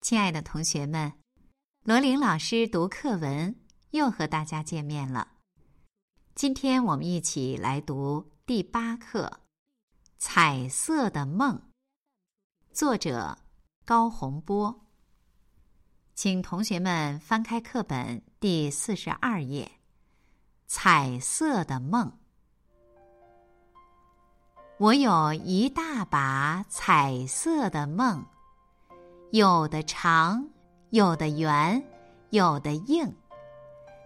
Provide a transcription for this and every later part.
亲爱的同学们，罗琳老师读课文又和大家见面了。今天我们一起来读第八课《彩色的梦》，作者高洪波。请同学们翻开课本第四十二页，《彩色的梦》。我有一大把彩色的梦。有的长，有的圆，有的硬。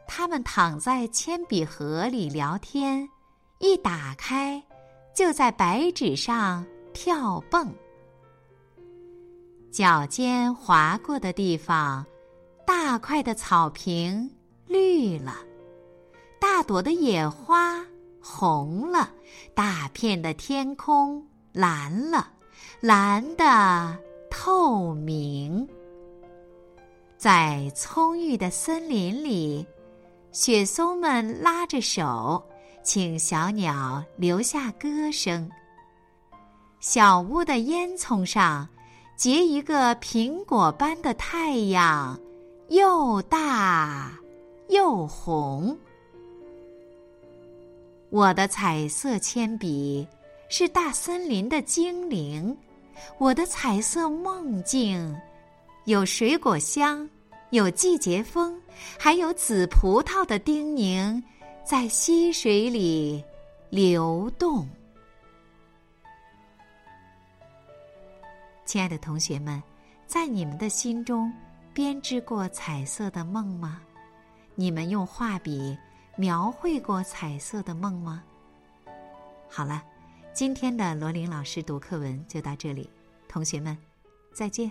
他们躺在铅笔盒里聊天，一打开，就在白纸上跳蹦。脚尖划过的地方，大块的草坪绿了，大朵的野花红了，大片的天空蓝了，蓝的。透明，在葱郁的森林里，雪松们拉着手，请小鸟留下歌声。小屋的烟囱上结一个苹果般的太阳，又大又红。我的彩色铅笔是大森林的精灵。我的彩色梦境，有水果香，有季节风，还有紫葡萄的叮咛，在溪水里流动。亲爱的同学们，在你们的心中编织过彩色的梦吗？你们用画笔描绘过彩色的梦吗？好了。今天的罗琳老师读课文就到这里，同学们，再见。